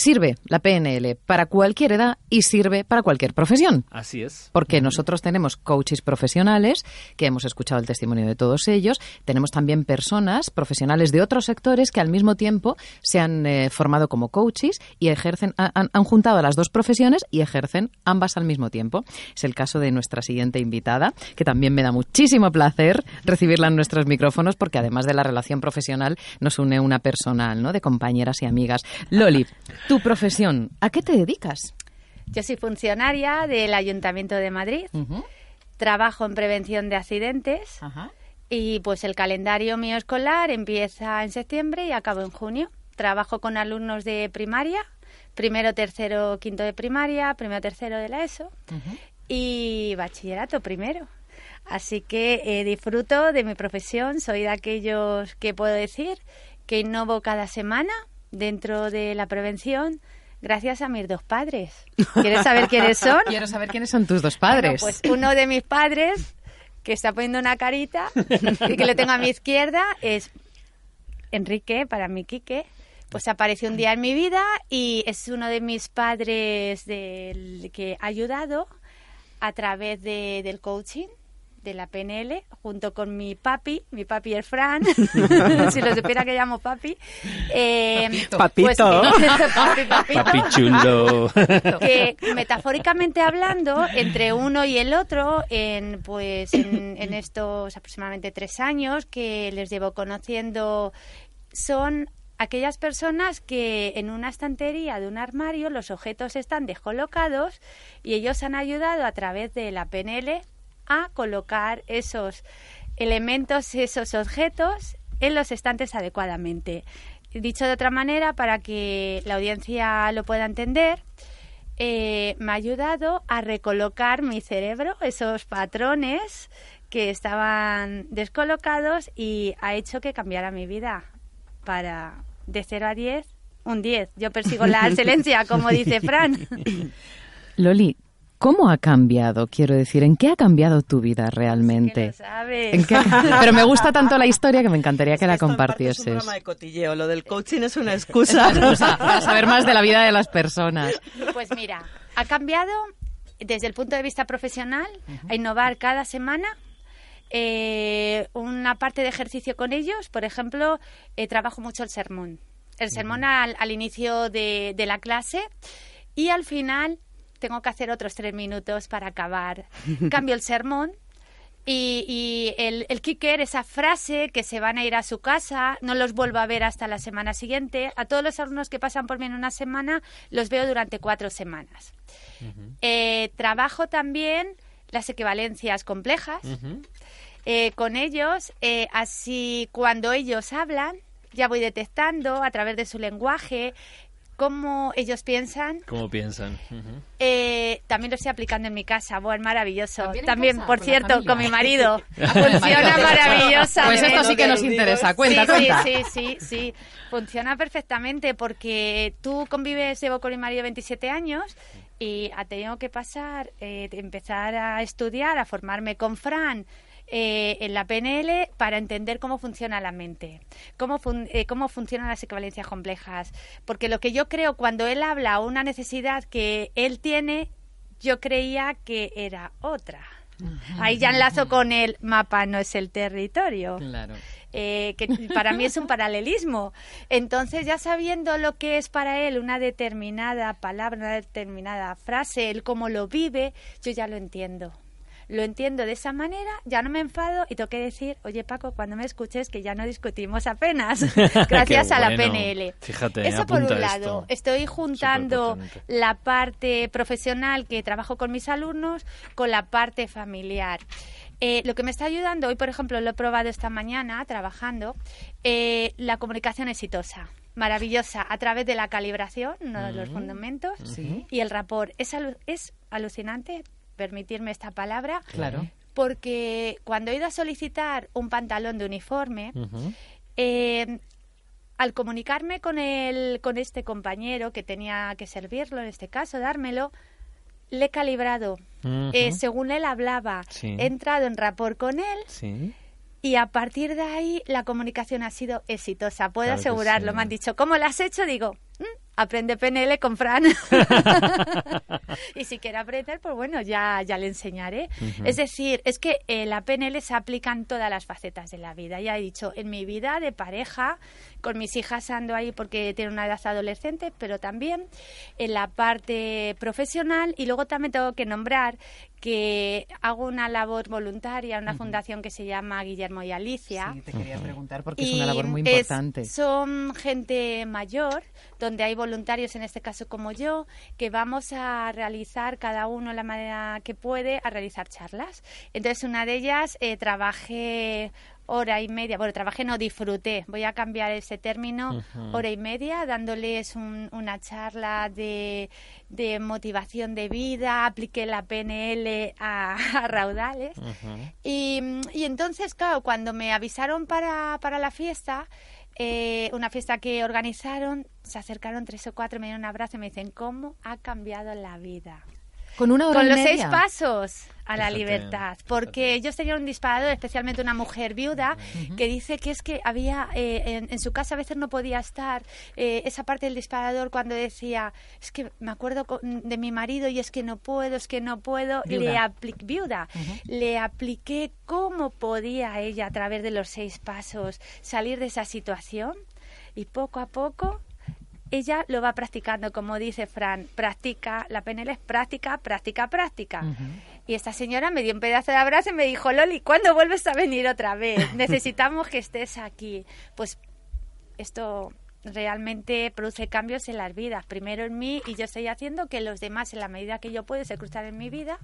Sirve la PNL para cualquier edad y sirve para cualquier profesión. Así es. Porque nosotros tenemos coaches profesionales, que hemos escuchado el testimonio de todos ellos, tenemos también personas profesionales de otros sectores que al mismo tiempo se han eh, formado como coaches y ejercen, han, han juntado las dos profesiones y ejercen ambas al mismo tiempo. Es el caso de nuestra siguiente invitada, que también me da muchísimo placer recibirla en nuestros micrófonos porque además de la relación profesional nos une una personal, ¿no? De compañeras y amigas. Loli, tu profesión, ¿a qué te dedicas? Yo soy funcionaria del Ayuntamiento de Madrid. Trabajo en prevención de accidentes. Y pues el calendario mío escolar empieza en septiembre y acabo en junio. Trabajo con alumnos de primaria, primero, tercero, quinto de primaria, primero, tercero de la ESO y bachillerato primero. Así que eh, disfruto de mi profesión, soy de aquellos que puedo decir que innovo cada semana dentro de la prevención gracias a mis dos padres. ¿Quieres saber quiénes son? Quiero saber quiénes son tus dos padres. Bueno, pues uno de mis padres, que está poniendo una carita y que le tengo a mi izquierda, es Enrique, para mí Quique. Pues apareció un día en mi vida y es uno de mis padres del, que ha ayudado a través de, del coaching de la PNL junto con mi papi, mi papi el Fran, si lo supiera que llamo papi. Eh, Papito. pues, papi, papito. Papi chulo. que metafóricamente hablando, entre uno y el otro, en pues en, en estos aproximadamente tres años que les llevo conociendo, son aquellas personas que en una estantería de un armario los objetos están descolocados y ellos han ayudado a través de la PNL a colocar esos elementos, esos objetos en los estantes adecuadamente. Dicho de otra manera, para que la audiencia lo pueda entender, eh, me ha ayudado a recolocar mi cerebro, esos patrones que estaban descolocados y ha hecho que cambiara mi vida para de 0 a 10, un 10. Yo persigo la excelencia, como dice Fran. Loli, ¿cómo ha cambiado? Quiero decir, ¿en qué ha cambiado tu vida realmente? lo sabes. ¿En qué? Pero me gusta tanto la historia que me encantaría que la Esto en parte Es un compartieses. programa de cotilleo. Lo del coaching es una excusa. Excusa para saber más de la vida de las personas. Pues mira, ha cambiado desde el punto de vista profesional a innovar cada semana. eh, una parte de ejercicio con ellos, por ejemplo, eh, trabajo mucho el sermón. El sermón al, al inicio de, de la clase y al final tengo que hacer otros tres minutos para acabar. Cambio el sermón y, y el, el kicker, esa frase que se van a ir a su casa, no los vuelvo a ver hasta la semana siguiente. A todos los alumnos que pasan por mí en una semana, los veo durante cuatro semanas. Eh, trabajo también las equivalencias complejas eh, con ellos, eh, así cuando ellos hablan, ya voy detectando a través de su lenguaje cómo ellos piensan. ¿Cómo piensan? Ujú. Eh, también lo estoy aplicando en mi casa, bueno, maravilloso. ¿También También, casa, por con cierto, con mi marido. Ah, Funciona marido. maravillosamente. Pues esto sí que nos interesa. Cuenta, sí, cuenta. Sí, sí, sí, sí. Funciona perfectamente porque tú convives, llevo con mi marido 27 años y ha tenido que pasar, eh, empezar a estudiar, a formarme con Fran. Eh, en la PNL para entender cómo funciona la mente, cómo, fun- eh, cómo funcionan las equivalencias complejas. Porque lo que yo creo cuando él habla una necesidad que él tiene, yo creía que era otra. Ahí ya enlazo con el mapa no es el territorio Claro. eh, que para mí es un paralelismo. Entonces, ya sabiendo lo que es para él una determinada palabra, una determinada frase, él cómo lo vive, yo ya lo entiendo. Lo entiendo de esa manera, ya no me enfado y tengo que decir, oye Paco, cuando me escuches que ya no discutimos apenas, gracias a la. PNL. Fíjate, Eso por un lado. esto. Estoy juntando la parte profesional que trabajo con mis alumnos con la parte familiar. Eh, lo que me está ayudando, hoy por ejemplo lo he probado esta mañana trabajando, eh, la comunicación exitosa, maravillosa, a través de la calibración, uno de los fundamentos, Sí. y el rapport. Es, alu- es alucinante, permitirme esta palabra, Claro. porque cuando he ido a solicitar un pantalón de uniforme, eh, al comunicarme con el, con este compañero que tenía que servirlo, en este caso, dármelo, le he calibrado. Eh, según él hablaba, Sí. he entrado en rapport con él Sí. y a partir de ahí la comunicación ha sido exitosa. Puedo Claro asegurarlo. sí. Me han dicho, ¿cómo lo has hecho? Digo, "Mm, aprende PNL con Fran. y si quiere aprender, pues bueno, ya, ya le enseñaré. Es decir, es que eh, la PNL se aplica en todas las facetas de la vida. Ya he dicho, en mi vida de pareja, con mis hijas ando ahí porque tienen una edad adolescente, pero también en la parte profesional y luego también tengo que nombrar que hago una labor voluntaria en una fundación que se llama Guillermo y Alicia. Sí, te quería preguntar porque es una labor muy es- importante. son gente mayor, donde hay voluntarios, en este caso como yo, que vamos a realizar cada uno la manera que puede a realizar charlas. Entonces, una de ellas eh, trabajé hora y media, bueno, trabajé, no disfruté, voy a cambiar ese término, hora y media, dándoles un- una charla de, de motivación de vida, apliqué la PNL a, a raudales. Y, y entonces, claro, cuando me avisaron para, para la fiesta, eh, una fiesta que organizaron, se acercaron tres o cuatro, me dieron un abrazo y me dicen, ¿cómo ha cambiado la vida? Con una hora Con y los media. seis pasos a la libertad, porque ellos tenían un disparador, especialmente una mujer viuda, que dice que es que había eh, en, en su casa a veces no podía estar eh, esa parte del disparador cuando decía es que me acuerdo con- de mi marido y es que no puedo, es que no puedo, le Viuda. apli- viuda, le apliqué cómo podía ella a través de los seis pasos salir de esa situación y poco a poco ella lo va practicando, como dice Fran, practica, la PNL es práctica, práctica, práctica. Y esta señora me dio un pedazo de abrazo y me dijo, Loli, ¿cuándo vuelves a venir otra vez? Necesitamos que estés aquí. Pues esto realmente produce cambios en las vidas. Primero en mí y yo estoy haciendo que los demás, en la medida que yo puedo, se cruzan en mi vida,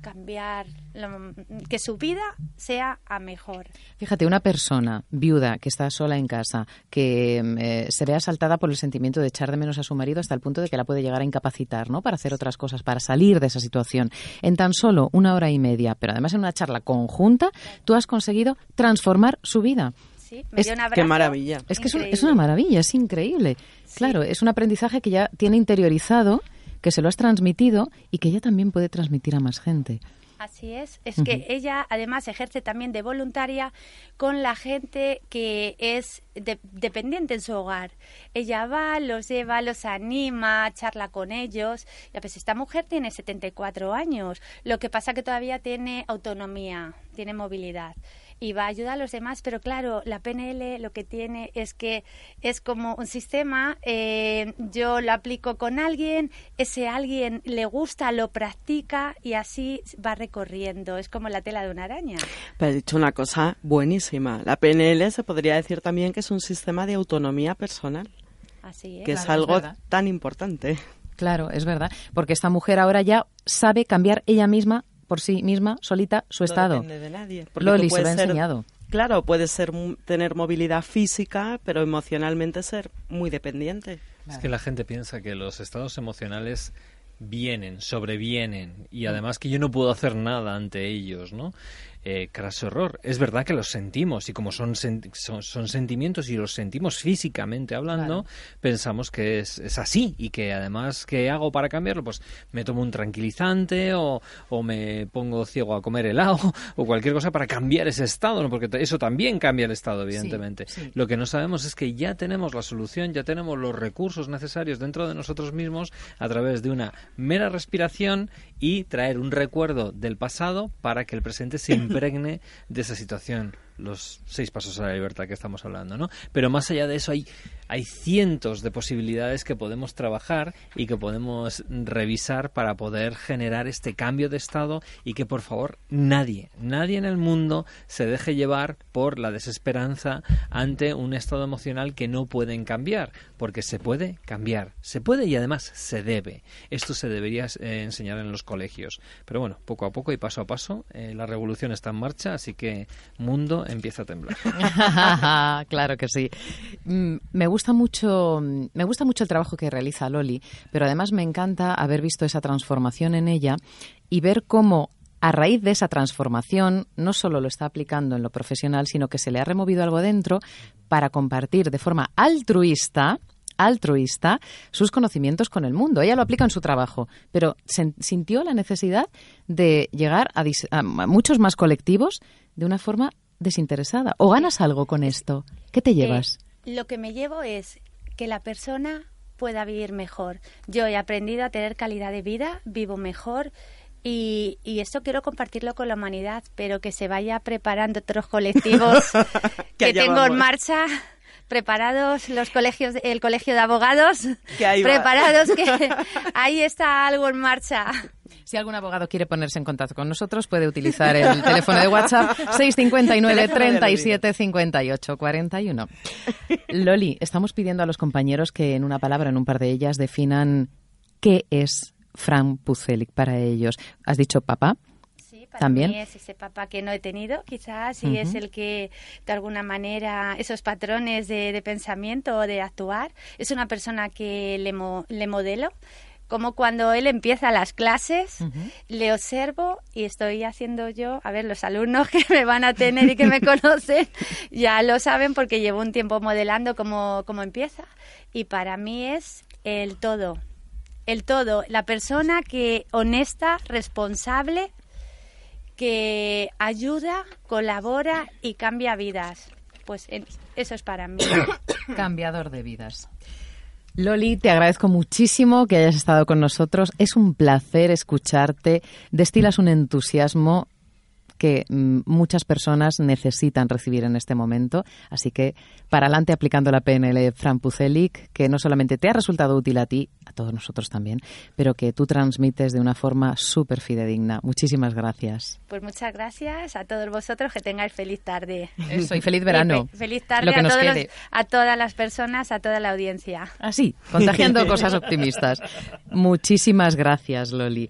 cambiar, lo- que su vida sea a mejor. Fíjate, una persona viuda que está sola en casa, que mm, eh, se ve asaltada por el sentimiento de echar de menos a su marido hasta el punto de que la puede llegar a incapacitar, ¿no? Para hacer otras cosas, para salir de esa situación. En tan solo una hora y media, pero además en una charla conjunta, tú has conseguido transformar su vida. ¿sí? Me Es- dio un Qué maravilla. Es que es, un- es una maravilla, es increíble. Claro, es un aprendizaje que ya tiene interiorizado, que se lo has transmitido y que ella también puede transmitir a más gente. Así es, es que ella además ejerce también de voluntaria con la gente que es de- dependiente en su hogar. Ella va, los lleva, los anima, charla con ellos. Ya pues esta mujer tiene 74 años, lo que pasa que todavía tiene autonomía, tiene movilidad y va a ayudar a los demás, pero claro, la PNL lo que tiene es que es como un sistema, eh, yo lo aplico con alguien, ese alguien le gusta, lo practica y así va recorriendo, es como la tela de una araña. Pero has dicho una cosa buenísima. La PNL se podría decir también que es un sistema de autonomía personal, Así es. que es Claro, es algo tan importante. Claro, es verdad, porque esta mujer ahora ya sabe cambiar ella misma, por sí misma, solita, su No estado. depende de nadie. porque Loli, se lo ha enseñado. Claro, puedes ser, mu- tener movilidad física, pero emocionalmente ser muy dependiente. Es que la gente piensa que los estados emocionales vienen, sobrevienen y además que yo no puedo hacer nada ante ellos, ¿no? Eh, craso error. Es verdad que los sentimos y como son, sen- son, son sentimientos y los sentimos físicamente hablando, pensamos que es, es así y que además, ¿qué hago para cambiarlo? Pues me tomo un tranquilizante o, o me pongo ciego a comer helado o cualquier cosa para cambiar ese estado, ¿no? Porque eso también cambia el estado, evidentemente. sí. Lo que no sabemos es que ya tenemos la solución, ya tenemos los recursos necesarios dentro de nosotros mismos a través de una mera respiración y traer un recuerdo del pasado para que el presente se impregne de esa situación. Los seis pasos a la libertad que estamos hablando, ¿no? Pero más allá de eso hay, hay cientos de posibilidades que podemos trabajar y que podemos revisar para poder generar este cambio de estado y que por favor nadie, nadie en el mundo se deje llevar por la desesperanza ante un estado emocional que no pueden cambiar, porque se puede cambiar, se puede y además se debe. Esto se debería eh, enseñar en los colegios. Pero bueno, poco a poco y paso a paso, eh, la revolución está en marcha, así que mundo empieza a temblar. claro que sí. Mm, Me gusta mucho, me gusta mucho el trabajo que realiza Loli, pero además me encanta haber visto esa transformación en ella y ver cómo a raíz de esa transformación no solo lo está aplicando en lo profesional, sino que se le ha removido algo dentro para compartir de forma altruista altruista sus conocimientos con el mundo. Ella lo aplica en su trabajo, pero sintió la necesidad de llegar a, a muchos más colectivos de una forma desinteresada. ¿O ganas algo con esto? ¿Qué te llevas? Eh, lo que me llevo es que la persona pueda vivir mejor. Yo he aprendido a tener calidad de vida, vivo mejor y, y esto quiero compartirlo con la humanidad, pero que se vaya preparando otros colectivos Que tengo vamos. en marcha. Preparados los colegios, el colegio de abogados, Que ahí va. preparados que ahí está algo en marcha. Si algún abogado quiere ponerse en contacto con nosotros, puede utilizar el teléfono de WhatsApp 659 37 58 41. Loli, estamos pidiendo a los compañeros que en una palabra, en un par de ellas, definan qué es Fran Pucelik para ellos. ¿Has dicho papá? Sí, para También. mí es ese papá que no he tenido, quizás, y es el que, de alguna manera, esos patrones de, de pensamiento o de actuar, es una persona que le, mo- le modelo. Como cuando él empieza las clases, le observo y estoy haciendo yo, a ver, los alumnos que me van a tener y que me conocen ya lo saben porque llevo un tiempo modelando cómo, cómo empieza. Y para mí es el todo, el todo, la persona que honesta, responsable, que ayuda, colabora y cambia vidas. Pues eso es para mí. Cambiador de vidas. Loli, te agradezco muchísimo que hayas estado con nosotros. Es un placer escucharte. Destilas un entusiasmo que mm, muchas personas necesitan recibir en este momento. Así que para adelante aplicando la PNL Fran Pucelik, que no solamente te ha resultado útil a ti, todos nosotros también, pero que tú transmites de una forma súper fidedigna. Muchísimas gracias. Pues muchas gracias a todos vosotros, que tengáis feliz tarde. Eso, y feliz verano. Y fe- feliz tarde a, todos los- a todas las personas, a toda la audiencia. Así, contagiando cosas optimistas. Muchísimas gracias, Loli.